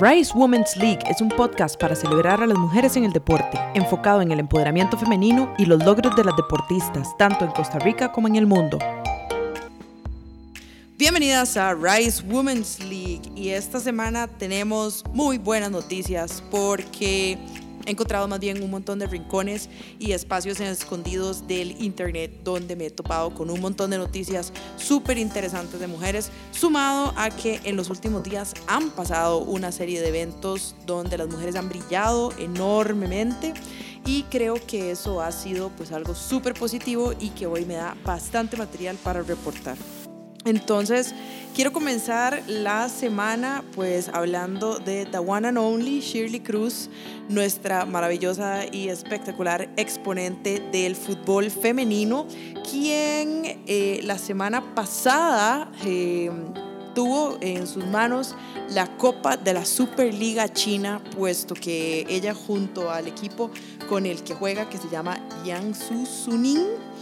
Rise Women's League es un podcast para celebrar a las mujeres en el deporte, enfocado en el empoderamiento femenino y los logros de las deportistas, tanto en Costa Rica como en el mundo. Bienvenidas a Rise Women's League y esta semana tenemos muy buenas noticias porque He encontrado más bien un montón de rincones y espacios escondidos del internet donde me he topado con un montón de noticias súper interesantes de mujeres, sumado a que en los últimos días han pasado una serie de eventos donde las mujeres han brillado enormemente y creo que eso ha sido pues algo súper positivo y que hoy me da bastante material para reportar. Entonces, quiero comenzar la semana pues hablando de The One and Only Shirley Cruz, nuestra maravillosa y espectacular exponente del fútbol femenino, quien eh, la semana pasada eh, tuvo en sus manos la Copa de la Superliga China, puesto que ella junto al equipo con el que juega, que se llama Yangsu Suning,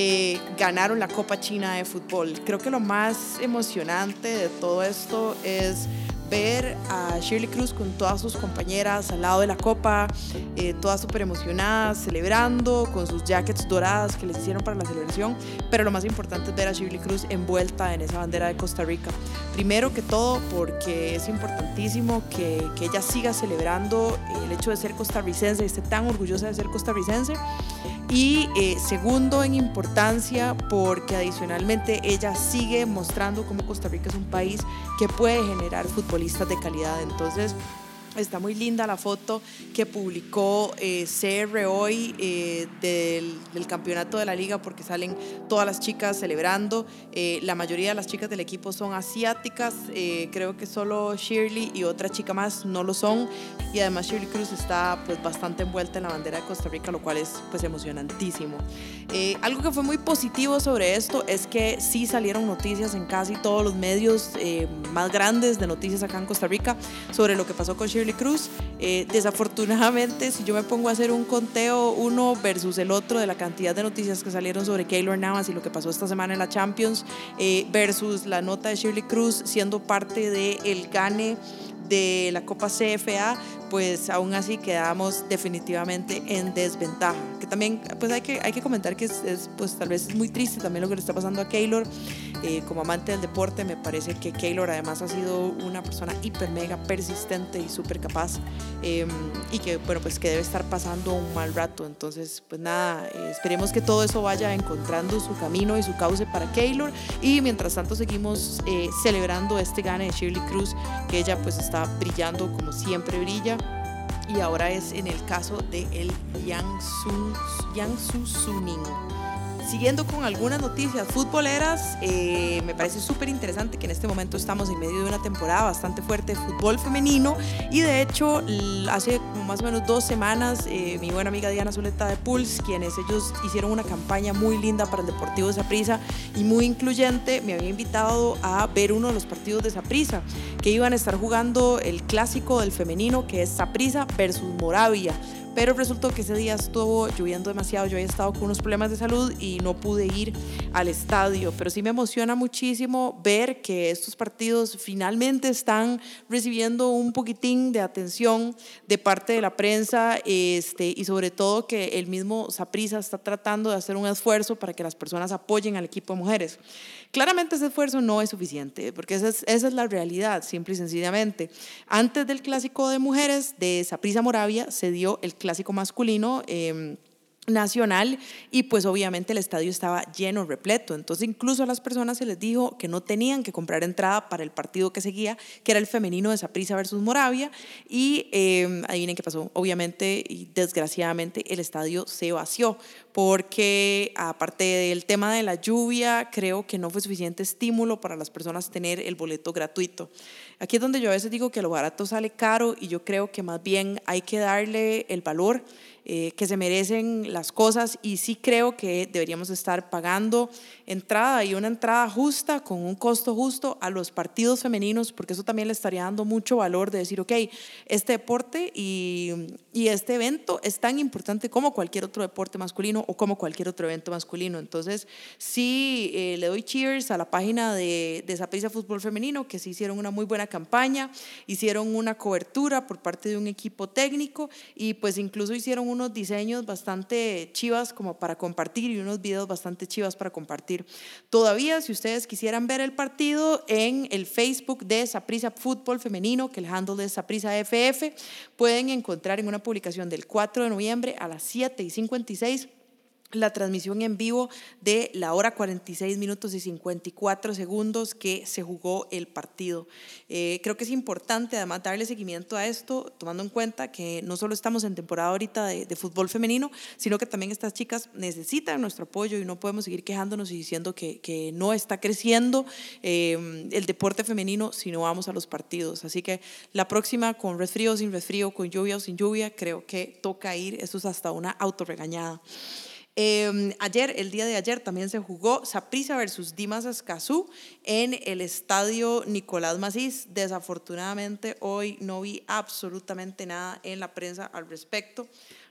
eh, ganaron la Copa China de Fútbol. Creo que lo más emocionante de todo esto es ver a Shirley Cruz con todas sus compañeras al lado de la copa, eh, todas súper emocionadas, celebrando con sus jackets doradas que les hicieron para la celebración. Pero lo más importante es ver a Shirley Cruz envuelta en esa bandera de Costa Rica. Primero que todo, porque es importantísimo que, que ella siga celebrando el hecho de ser costarricense, esté tan orgullosa de ser costarricense. Y eh, segundo en importancia, porque adicionalmente ella sigue mostrando cómo Costa Rica es un país que puede generar fútbol de calidad. Entonces, Está muy linda la foto que publicó eh, CR hoy eh, del, campeonato de la liga porque salen todas las chicas celebrando. Eh, la mayoría de las chicas del equipo son asiáticas. Eh, creo que solo Shirley y otra chica más no lo son. Y además Shirley Cruz está pues bastante envuelta en la bandera de Costa Rica, lo cual es pues emocionantísimo. algo que fue muy positivo sobre esto es que sí salieron noticias en casi todos los medios más grandes de noticias acá en Costa Rica sobre lo que pasó con Shirley Cruz. Eh, desafortunadamente, si yo me pongo a hacer un conteo uno versus el otro de la cantidad de noticias que salieron sobre Keylor Navas y lo que pasó esta semana en la Champions, eh, versus la nota de Shirley Cruz siendo parte del el gane de la Copa CFA, pues aún así quedamos definitivamente en desventaja. Que también pues hay que, hay que comentar que es, pues tal vez es muy triste también lo que le está pasando a Keylor. Eh, como amante del deporte me parece que Keylor además ha sido una persona hiper mega persistente y súper capaz em, y que bueno pues que debe estar pasando un mal rato. Entonces pues nada, eh, esperemos que todo eso vaya encontrando su camino y su cauce para Keylor y mientras tanto seguimos eh, celebrando este gane de Shirley Cruz que ella pues está brillando como siempre brilla y ahora es en el caso de el Yang Su Suning. Siguiendo con algunas noticias futboleras, eh, me parece súper interesante que en este momento estamos en medio de una temporada bastante fuerte de fútbol femenino y de hecho hace más o menos dos semanas eh, mi buena amiga Diana Zuleta de Pulse, quienes ellos hicieron una campaña muy linda para el Deportivo de Saprissa y muy incluyente, me había invitado a ver uno de los partidos de Saprissa que iban a estar jugando el clásico del femenino que es Saprissa versus Moravia pero resultó que ese día estuvo lloviendo demasiado, yo había estado con unos problemas de salud y no pude ir al estadio, pero sí me emociona muchísimo ver que estos partidos finalmente están recibiendo un poquitín de atención de parte de la prensa este, y sobre todo que el mismo Saprisa está tratando de hacer un esfuerzo para que las personas apoyen al equipo de mujeres. Claramente ese esfuerzo no es suficiente, porque esa es, esa es la realidad, simple y sencillamente. Antes del clásico de mujeres de Saprisa Moravia se dio el clásico masculino. Eh, nacional y pues obviamente el estadio estaba lleno, repleto. Entonces incluso a las personas se les dijo que no tenían que comprar entrada para el partido que seguía, que era el femenino de Saprissa versus Moravia. Y eh, adivinen qué pasó. Obviamente y desgraciadamente el estadio se vació porque aparte del tema de la lluvia, creo que no fue suficiente estímulo para las personas tener el boleto gratuito. Aquí es donde yo a veces digo que lo barato sale caro y yo creo que más bien hay que darle el valor eh, que se merecen las cosas y sí creo que deberíamos estar pagando entrada y una entrada justa con un costo justo a los partidos femeninos, porque eso también le estaría dando mucho valor de decir, ok, este deporte y, y este evento es tan importante como cualquier otro deporte masculino o como cualquier otro evento masculino. Entonces, sí, eh, le doy cheers a la página de, de Zaprisa Fútbol Femenino, que sí hicieron una muy buena campaña, hicieron una cobertura por parte de un equipo técnico y pues incluso hicieron unos diseños bastante chivas como para compartir y unos videos bastante chivas para compartir. Todavía, si ustedes quisieran ver el partido en el Facebook de Saprisa Fútbol Femenino, que el handle es Saprisa FF, pueden encontrar en una publicación del 4 de noviembre a las 7 y 56 la transmisión en vivo de la hora 46 minutos y 54 segundos que se jugó el partido. Eh, creo que es importante además darle seguimiento a esto, tomando en cuenta que no solo estamos en temporada ahorita de, fútbol femenino, sino que también estas chicas necesitan nuestro apoyo y no podemos seguir quejándonos y diciendo que, no está creciendo eh, el deporte femenino si no vamos a los partidos. Así que la próxima con resfrío o sin resfrío, con lluvia o sin lluvia, creo que toca ir, esto es hasta una autorregañada. Em, ayer, el día de ayer, también se jugó Saprissa versus Dimas Escazú en el estadio Nicolás Macís. Desafortunadamente, hoy no vi absolutamente nada en la prensa al respecto,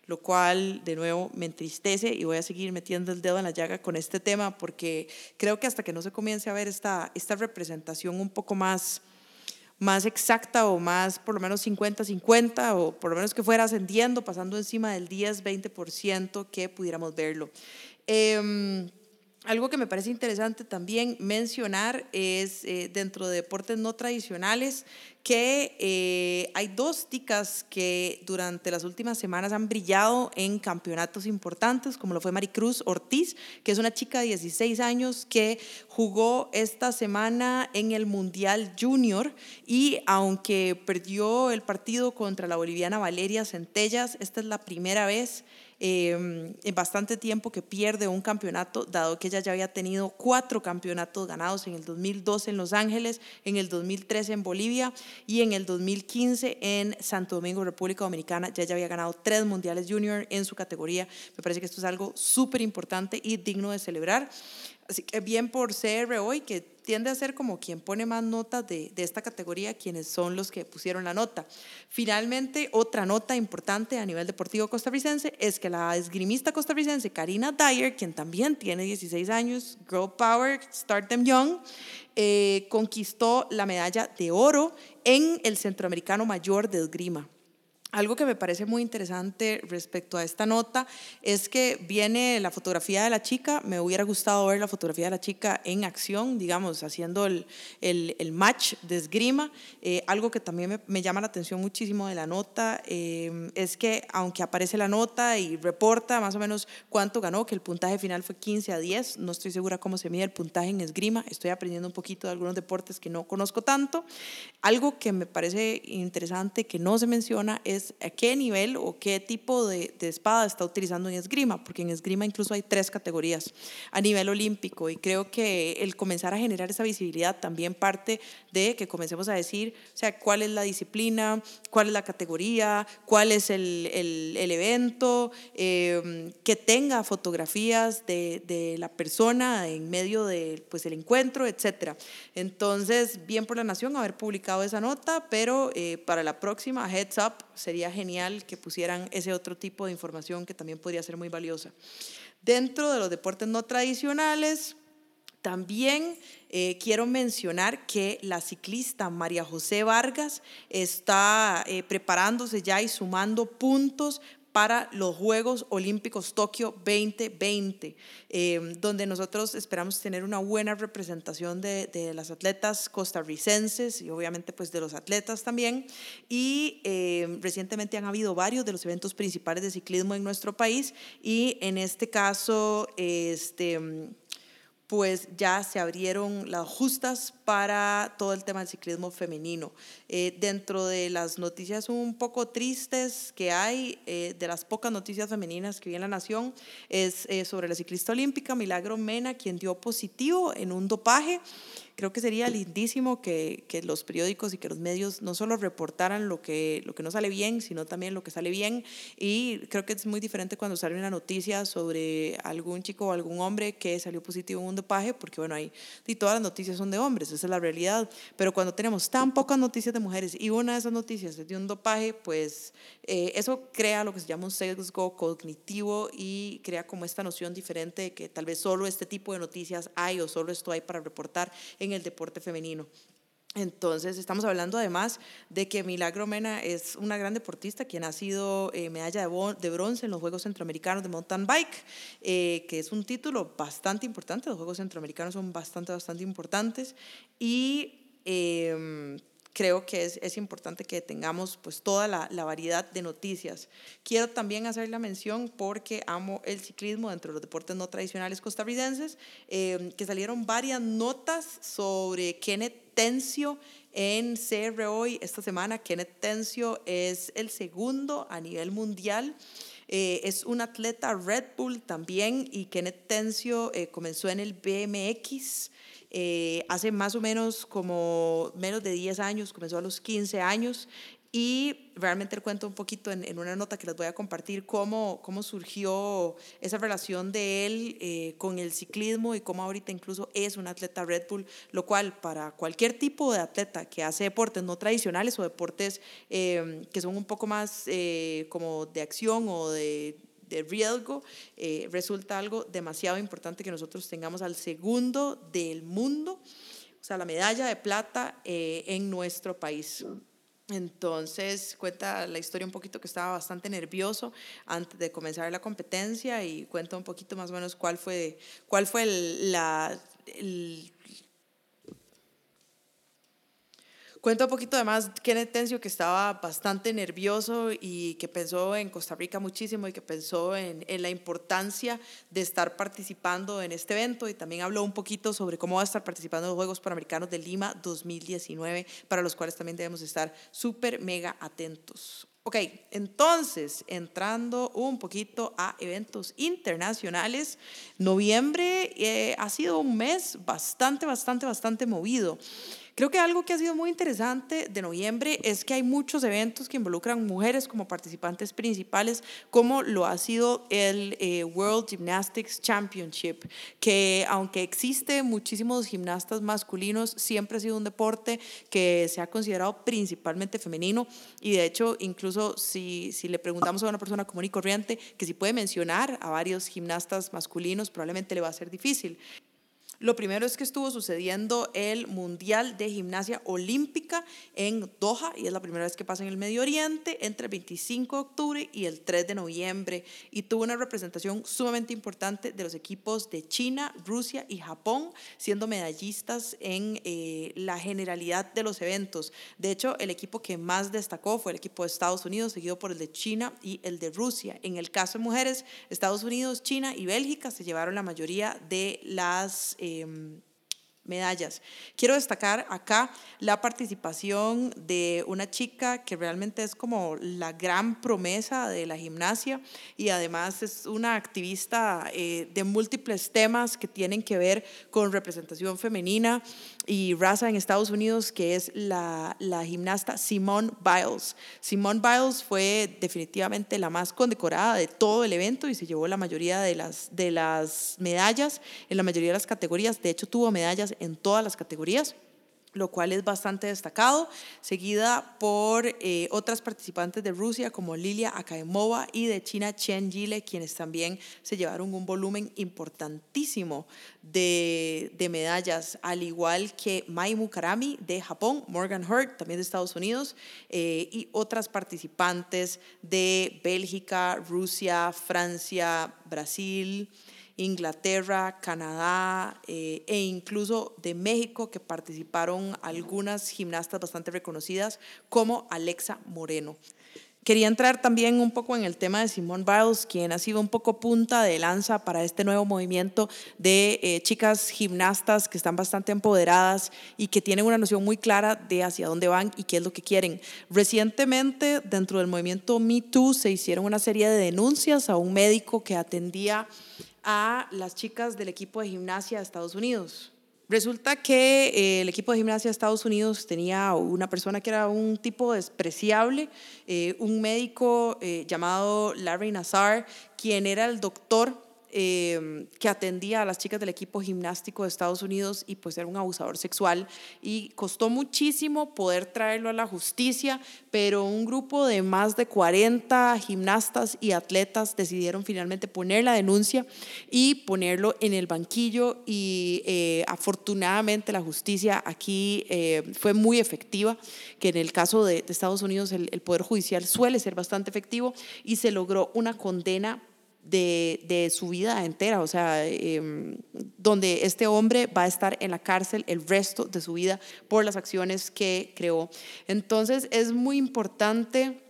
lo cual de nuevo me entristece y voy a seguir metiendo el dedo en la llaga con este tema porque creo que hasta que no se comience a ver esta, esta representación un poco más más exacta o más por lo menos 50-50 o por lo menos que fuera ascendiendo, pasando encima del 10-20% que pudiéramos verlo. Eh, algo que me parece interesante también mencionar es eh, dentro de deportes no tradicionales que eh, hay dos ticas que durante las últimas semanas han brillado en campeonatos importantes, como lo fue Maricruz Ortiz, que es una chica de 16 años que jugó esta semana en el Mundial Junior y aunque perdió el partido contra la boliviana Valeria Centellas, esta es la primera vez Em, en bastante tiempo que pierde un campeonato, dado que ella ya había tenido cuatro campeonatos ganados en el 2012 en Los Ángeles, en el 2013 en Bolivia y en el 2015 en Santo Domingo, República Dominicana. Ya, ya había ganado tres mundiales junior en su categoría. Me parece que esto es algo súper importante y digno de celebrar. Así que bien por CR hoy, que tiende a ser como quien pone más notas de, esta categoría, quienes son los que pusieron la nota. Finalmente, otra nota importante a nivel deportivo costarricense es que la esgrimista costarricense Karina Dyer, quien también tiene 16 años, Girl Power, Start Them Young, eh, conquistó la medalla de oro en el Centroamericano Mayor de Esgrima. Algo que me parece muy interesante respecto a esta nota es que viene la fotografía de la chica, me hubiera gustado ver la fotografía de la chica en acción, digamos, haciendo el, el, match de esgrima. Eh, algo que también me, llama la atención muchísimo de la nota eh, es que aunque aparece la nota y reporta más o menos cuánto ganó, que el puntaje final fue 15 a 10, no estoy segura cómo se mide el puntaje en esgrima, estoy aprendiendo un poquito de algunos deportes que no conozco tanto. Algo que me parece interesante que no se menciona es a qué nivel o qué tipo de, de, espada está utilizando en esgrima, porque en esgrima incluso hay tres categorías a nivel olímpico y creo que el comenzar a generar esa visibilidad también parte de que comencemos a decir, o sea, cuál es la disciplina, cuál es la categoría, cuál es el, el, el evento, eh, que tenga fotografías de, de, la persona en medio del pues, el encuentro, etc. Entonces, bien por la Nación haber publicado esa nota, pero eh, para la próxima, heads up, sería genial que pusieran ese otro tipo de información que también podría ser muy valiosa. Dentro de los deportes no tradicionales, también eh, quiero mencionar que la ciclista María José Vargas está eh, preparándose ya y sumando puntos para los Juegos Olímpicos Tokio 2020, eh, donde nosotros esperamos tener una buena representación de, de, las atletas costarricenses y obviamente pues de los atletas también. Y eh, recientemente han habido varios de los eventos principales de ciclismo en nuestro país y en este caso, este pues ya se abrieron las justas para todo el tema del ciclismo femenino. Eh, dentro de las noticias un poco tristes que hay, eh, de las pocas noticias femeninas que vi en La Nación, es eh, sobre la ciclista olímpica Milagro Mena, quien dio positivo en un dopaje creo que sería lindísimo que, que, los periódicos y que los medios no solo reportaran lo que, lo que no sale bien, sino también lo que sale bien. Y creo que es muy diferente cuando sale una noticia sobre algún chico o algún hombre que salió positivo en un dopaje, porque bueno, ahí y todas las noticias son de hombres, esa es la realidad. Pero cuando tenemos tan pocas noticias de mujeres y una de esas noticias es de un dopaje, pues eh, eso crea lo que se llama un sesgo cognitivo y crea como esta noción diferente de que tal vez solo este tipo de noticias hay o solo esto hay para reportar en el deporte femenino. Entonces, estamos hablando además de que Milagro Mena es una gran deportista, quien ha sido eh, medalla de, bronce en los Juegos Centroamericanos de Mountain Bike, eh, que es un título bastante importante. Los Juegos Centroamericanos son bastante, bastante importantes. Y em, creo que es, es, importante que tengamos pues toda la, la, variedad de noticias. Quiero también hacer la mención porque amo el ciclismo dentro de los deportes no tradicionales costarricenses, eh, que salieron varias notas sobre Kenneth Tencio en CR hoy esta semana. Kenneth Tencio es el segundo a nivel mundial. Eh, es un atleta Red Bull también y Kenneth Tencio eh, comenzó en el BMX eh, hace más o menos como menos de 10 años, comenzó a los 15 años y realmente le cuento un poquito en, una nota que les voy a compartir cómo, cómo surgió esa relación de él eh, con el ciclismo y cómo ahorita incluso es un atleta Red Bull, lo cual para cualquier tipo de atleta que hace deportes no tradicionales o deportes eh, que son un poco más como de acción o de de riesgo, eh, resulta algo demasiado importante que nosotros tengamos al segundo del mundo, o sea, la medalla de plata eh, en nuestro país. Entonces cuenta la historia un poquito que estaba bastante nervioso antes de comenzar la competencia y cuenta un poquito más o menos cuál fue, cuál fue la, el, Cuento un poquito además Kenneth Tencio que estaba bastante nervioso y que pensó en Costa Rica muchísimo y que pensó en, en, la importancia de estar participando en este evento y también habló un poquito sobre cómo va a estar participando en los Juegos Panamericanos de Lima 2019 para los cuales también debemos estar súper mega atentos. Ok, entonces, entrando un poquito a eventos internacionales, noviembre eh, ha sido un mes bastante, bastante, bastante movido. Creo que algo que ha sido muy interesante de noviembre es que hay muchos eventos que involucran mujeres como participantes principales, como lo ha sido el eh, World Gymnastics Championship, que aunque existe muchísimos gimnastas masculinos, siempre ha sido un deporte que se ha considerado principalmente femenino y de hecho incluso si, si le preguntamos a una persona común y corriente que si puede mencionar a varios gimnastas masculinos, probablemente le va a ser difícil. Lo primero es que estuvo sucediendo el Mundial de Gimnasia Olímpica en Doha y es la primera vez que pasa en el Medio Oriente entre el 25 de octubre y el 3 de noviembre y tuvo una representación sumamente importante de los equipos de China, Rusia y Japón siendo medallistas en eh, la generalidad de los eventos. De hecho, el equipo que más destacó fue el equipo de Estados Unidos seguido por el de China y el de Rusia. En el caso de mujeres, Estados Unidos, China y Bélgica se llevaron la mayoría de las... Em, medallas. Quiero destacar acá la participación de una chica que realmente es como la gran promesa de la gimnasia y además es una activista eh, de múltiples temas que tienen que ver con representación femenina y raza en Estados Unidos, que es la, la gimnasta Simone Biles. Simone Biles fue definitivamente la más condecorada de todo el evento y se llevó la mayoría de las, de las medallas en la mayoría de las categorías. De hecho, tuvo medallas en todas las categorías lo cual es bastante destacado, seguida por eh, otras participantes de Rusia como Lilia Akaemova y de China Chen Yile, quienes también se llevaron un volumen importantísimo de, de medallas, al igual que Mai Mukarami de Japón, Morgan Hurt también de Estados Unidos eh, y otras participantes de Bélgica, Rusia, Francia, Brasil. Inglaterra, Canadá eh, e incluso de México, que participaron algunas gimnastas bastante reconocidas, como Alexa Moreno. Quería entrar también un poco en el tema de Simone Biles, quien ha sido un poco punta de lanza para este nuevo movimiento de eh, chicas gimnastas que están bastante empoderadas y que tienen una noción muy clara de hacia dónde van y qué es lo que quieren. Recientemente, dentro del movimiento Me Too, se hicieron una serie de denuncias a un médico que atendía a las chicas del equipo de gimnasia de Estados Unidos. Resulta que eh, el equipo de gimnasia de Estados Unidos tenía una persona que era un tipo despreciable, eh, un médico eh, llamado Larry Nazar, quien era el doctor Em, que atendía a las chicas del equipo gimnástico de Estados Unidos y pues era un abusador sexual. Y costó muchísimo poder traerlo a la justicia, pero un grupo de más de 40 gimnastas y atletas decidieron finalmente poner la denuncia y ponerlo en el banquillo y eh, afortunadamente la justicia aquí eh, fue muy efectiva, que en el caso de, Estados Unidos el, el Poder Judicial suele ser bastante efectivo y se logró una condena de, su vida entera, o sea, em, donde este hombre va a estar en la cárcel el resto de su vida por las acciones que creó. Entonces es muy importante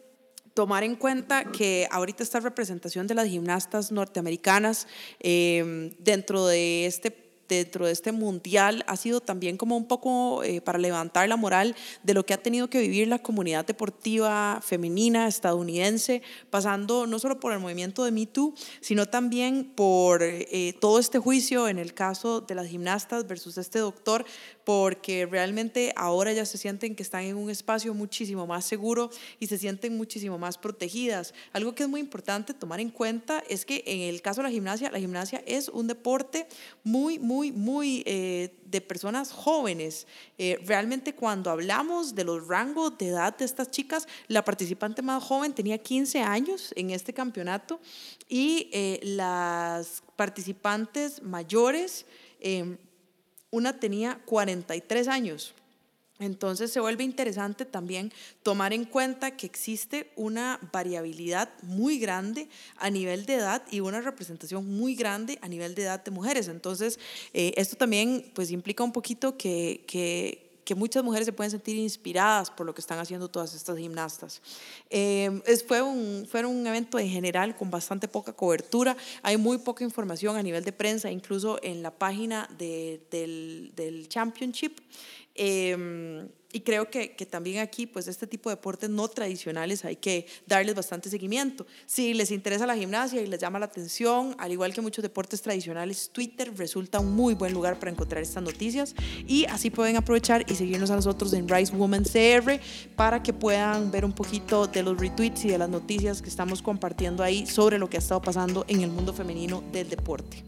tomar en cuenta que ahorita esta representación de las gimnastas norteamericanas em, dentro de este dentro de este mundial ha sido también como un poco eh, para levantar la moral de lo que ha tenido que vivir la comunidad deportiva femenina estadounidense, pasando no solo por el movimiento de Me Too, sino también por eh, todo este juicio en el caso de las gimnastas versus este doctor, porque realmente ahora ya se sienten que están en un espacio muchísimo más seguro y se sienten muchísimo más protegidas. Algo que es muy importante tomar en cuenta es que en el caso de la gimnasia, la gimnasia es un deporte muy, muy, muy eh, de personas jóvenes. Eh, realmente cuando hablamos de los rangos de edad de estas chicas, la participante más joven tenía 15 años en este campeonato y eh, las participantes mayores una tenía 43 años. Entonces se vuelve interesante también tomar en cuenta que existe una variabilidad muy grande a nivel de edad y una representación muy grande a nivel de edad de mujeres. Entonces eh, esto también pues implica un poquito que, que muchas mujeres se pueden sentir inspiradas por lo que están haciendo todas estas gimnastas. Eh, fue, un, fue un evento en general con bastante poca cobertura, hay muy poca información a nivel de prensa, incluso en la página de, del, del Championship. Eh, y creo que, que, también aquí, pues este tipo de deportes no tradicionales hay que darles bastante seguimiento. Si les interesa la gimnasia y les llama la atención, al igual que muchos deportes tradicionales, Twitter resulta un muy buen lugar para encontrar estas noticias y así pueden aprovechar y seguirnos a nosotros en Rice Woman CR para que puedan ver un poquito de los retweets y de las noticias que estamos compartiendo ahí sobre lo que ha estado pasando en el mundo femenino del deporte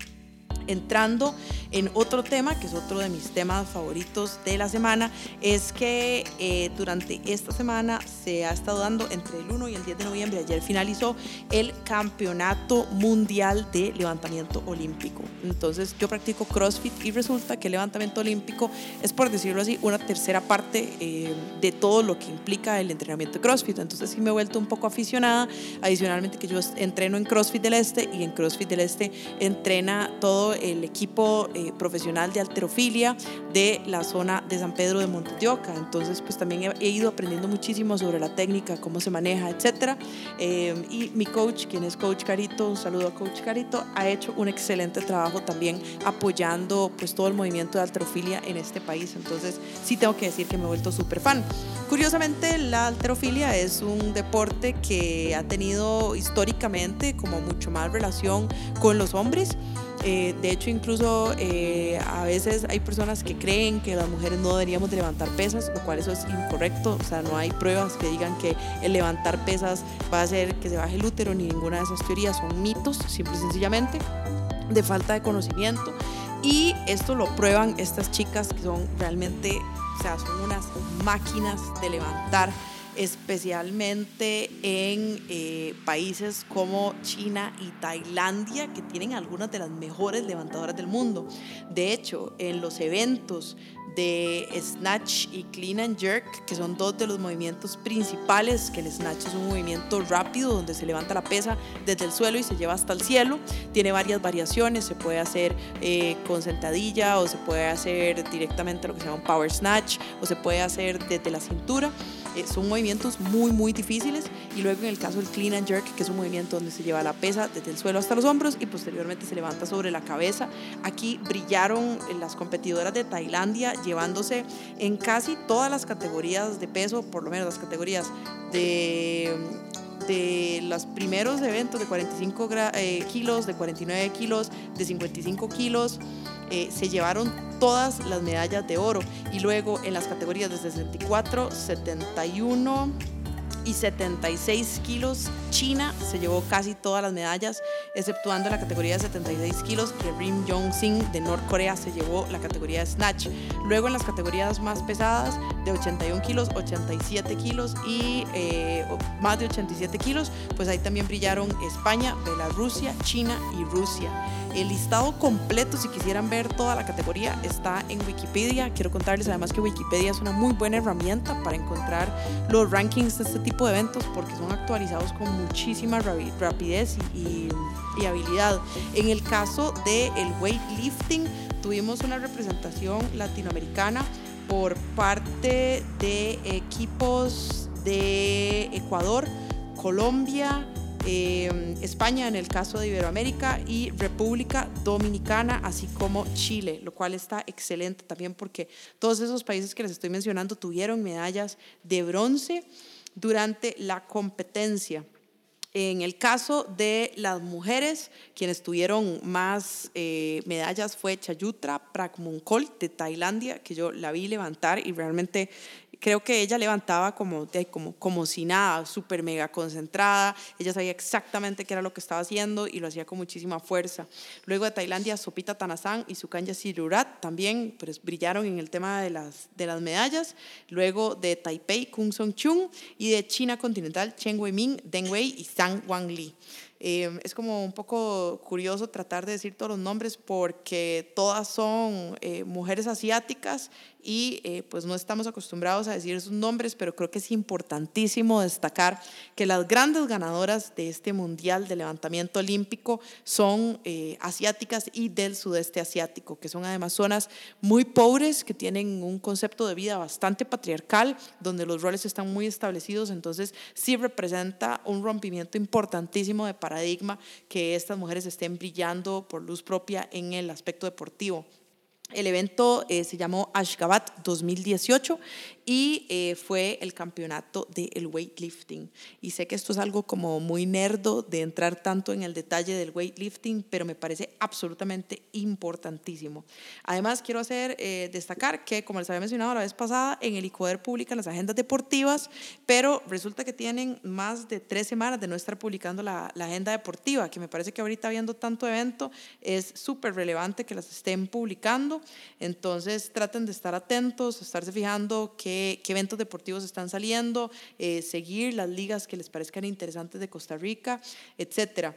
entrando en otro tema, que es otro de mis temas favoritos de la semana, es que eh, durante esta semana se ha estado dando entre el 1 y el 10 de noviembre, ayer finalizó el Campeonato Mundial de Levantamiento Olímpico. Entonces yo practico CrossFit y resulta que el levantamiento olímpico es, por decirlo así, una tercera parte eh, de todo lo que implica el entrenamiento de CrossFit. Entonces sí me he vuelto un poco aficionada, adicionalmente que yo entreno en CrossFit del Este y en CrossFit del Este entrena todo el equipo eh, profesional de alterofilia de la zona de San Pedro de Montedioca. Entonces, pues también he, ido aprendiendo muchísimo sobre la técnica, cómo se maneja, etcétera. Eh, y mi coach, quien es Coach Carito, un saludo a Coach Carito, ha hecho un excelente trabajo también apoyando pues todo el movimiento de alterofilia en este país. Entonces, sí tengo que decir que me he vuelto súper fan. Curiosamente, la alterofilia es un deporte que ha tenido históricamente como mucho más relación con los hombres. Eh, de hecho, incluso eh, a veces hay personas que creen que las mujeres no deberíamos de levantar pesas, lo cual eso es incorrecto. O sea, no hay pruebas que digan que el levantar pesas va a hacer que se baje el útero, ni ninguna de esas teorías. Son mitos, simple y sencillamente, de falta de conocimiento. Y esto lo prueban estas chicas que son realmente, o sea, son unas máquinas de levantar especialmente en eh, países como China y Tailandia, que tienen algunas de las mejores levantadoras del mundo. De hecho, en los eventos de Snatch y Clean and Jerk, que son dos de los movimientos principales, que el Snatch es un movimiento rápido donde se levanta la pesa desde el suelo y se lleva hasta el cielo. Tiene varias variaciones, se puede hacer eh, con sentadilla o se puede hacer directamente lo que se llama un Power Snatch o se puede hacer desde la cintura. Eh, son movimientos muy, muy difíciles. Y luego en el caso del clean and jerk, que es un movimiento donde se lleva la pesa desde el suelo hasta los hombros y posteriormente se levanta sobre la cabeza. Aquí brillaron las competidoras de Tailandia llevándose en casi todas las categorías de peso, por lo menos las categorías de de los primeros eventos de 45 eh, kilos, de 49 kilos, de 55 kilos, eh, se llevaron todas las medallas de oro. Y luego en las categorías de 64, 71 y 76 kilos. China se llevó casi todas las medallas, exceptuando la categoría de 76 kilos, que Rim Jong-sing de Norcorea se llevó la categoría de Snatch. Luego en las categorías más pesadas, de 81 kilos, 87 kilos y eh, más de 87 kilos, pues ahí también brillaron España, Belarusia, China y Rusia. El listado completo, si quisieran ver toda la categoría, está en Wikipedia. Quiero contarles además que Wikipedia es una muy buena herramienta para encontrar los rankings de este tipo de eventos porque son actualizados con muchísima rapidez y, habilidad. En el caso del el weightlifting, tuvimos una representación latinoamericana por parte de equipos de Ecuador, Colombia, eh, España en el caso de Iberoamérica y República Dominicana, así como Chile, lo cual está excelente también porque todos esos países que les estoy mencionando tuvieron medallas de bronce durante la competencia. En el caso de las mujeres, quienes tuvieron más eh, medallas fue Chayutra Prakmunkol de Tailandia, que yo la vi levantar y realmente creo que ella levantaba como, como, como si nada, súper mega concentrada, ella sabía exactamente qué era lo que estaba haciendo y lo hacía con muchísima fuerza. Luego de Tailandia, Sopita Tanasan y Sukanya Sirurat también pues, brillaron en el tema de las, de las medallas. Luego de Taipei, Kung Song Chung y de China continental, Chen Weiming, Deng Wei y Zhang Wangli. Eh, es como un poco curioso tratar de decir todos los nombres porque todas son eh, mujeres asiáticas y eh, pues no estamos acostumbrados a decir sus nombres, pero creo que es importantísimo destacar que las grandes ganadoras de este Mundial de Levantamiento Olímpico son eh, asiáticas y del sudeste asiático, que son además zonas muy pobres, que tienen un concepto de vida bastante patriarcal, donde los roles están muy establecidos, entonces sí representa un rompimiento importantísimo de paradigma que estas mujeres estén brillando por luz propia en el aspecto deportivo. El evento eh, se llamó Ashgabat 2018 y eh, fue el campeonato del weightlifting. Y sé que esto es algo como muy nerdo de entrar tanto en el detalle del weightlifting, pero me parece absolutamente importantísimo. Además, quiero hacer eh, destacar que, como les había mencionado la vez pasada, en el ICODER publican las agendas deportivas, pero resulta que tienen más de tres semanas de no estar publicando la, la agenda deportiva, que me parece que ahorita viendo tanto evento es súper relevante que las estén publicando. Entonces, traten de estar atentos, estarse fijando qué, eventos deportivos están saliendo, eh, seguir las ligas que les parezcan interesantes de Costa Rica, etcétera.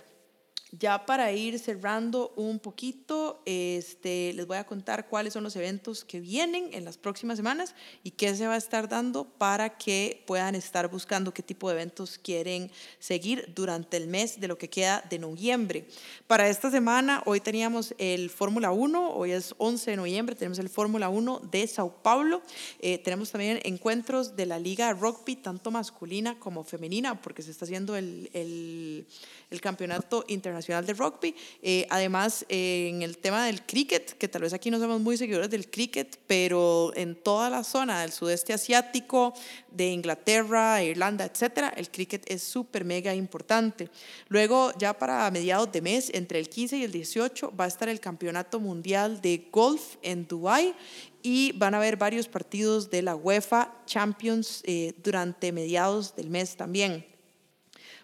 Ya para ir cerrando un poquito, este, les voy a contar cuáles son los eventos que vienen en las próximas semanas y qué se va a estar dando para que puedan estar buscando qué tipo de eventos quieren seguir durante el mes de lo que queda de noviembre. Para esta semana, hoy teníamos el Fórmula 1, hoy es 11 de noviembre, tenemos el Fórmula 1 de Sao Paulo, eh, tenemos también encuentros de la Liga Rugby, tanto masculina como femenina, porque se está haciendo el, el, el Campeonato Internacional de Rugby. Eh, además, eh, en el tema del cricket, que tal vez aquí no somos muy seguidores del cricket, pero en toda la zona del sudeste asiático, de Inglaterra, Irlanda, etcétera, el cricket es súper mega importante. Luego, ya para mediados de mes, entre el 15 y el 18, va a estar el Campeonato Mundial de Golf en Dubái y van a haber varios partidos de la UEFA Champions eh, durante mediados del mes también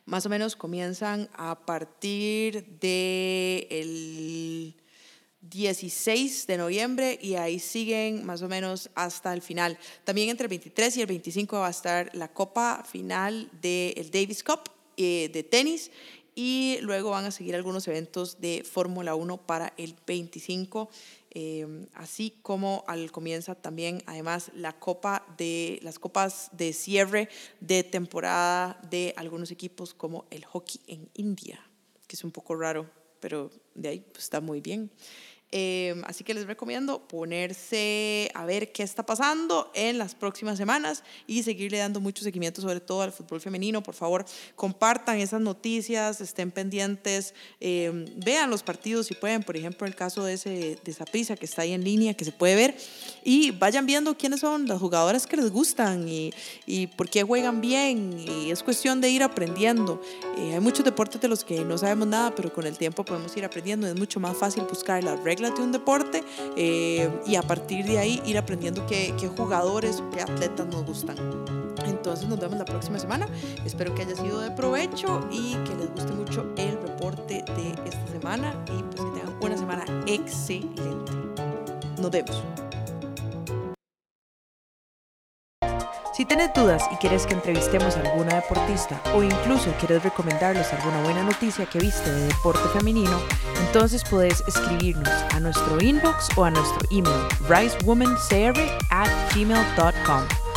más o menos comienzan a partir del el 16 de noviembre y ahí siguen más o menos hasta el final. También entre el 23 y el 25 va a estar la copa final del Davis Cup eh, de tenis y luego van a seguir algunos eventos de Fórmula 1 para el 25 Em, así como al comienza también además la copa de las copas de cierre de temporada de algunos equipos como el hockey en India, que es un poco raro, pero de ahí pues, está muy bien. Em, así que les recomiendo ponerse a ver qué está pasando en las próximas semanas y seguirle dando mucho seguimiento, sobre todo al fútbol femenino. Por favor, compartan esas noticias, estén pendientes, em, vean los partidos si pueden, por ejemplo, el caso de ese de prisa que está ahí en línea, que se puede ver, y vayan viendo quiénes son las jugadoras que les gustan y, y por qué juegan bien. Y es cuestión de ir aprendiendo. Eh, hay muchos deportes de los que no sabemos nada, pero con el tiempo podemos ir aprendiendo. Es mucho más fácil buscar las reglas reglas de un deporte eh, y a partir de ahí ir aprendiendo qué, qué jugadores qué atletas nos gustan. Entonces nos vemos la próxima semana. Espero que haya sido de provecho y que les guste mucho el reporte de esta semana y pues que tengan una semana excelente. Nos vemos. Si tienes dudas y quieres que entrevistemos a alguna deportista o incluso quieres recomendarles alguna buena noticia que viste de deporte femenino, entonces puedes escribirnos a nuestro inbox o a nuestro email ricewomancr at gmail.com.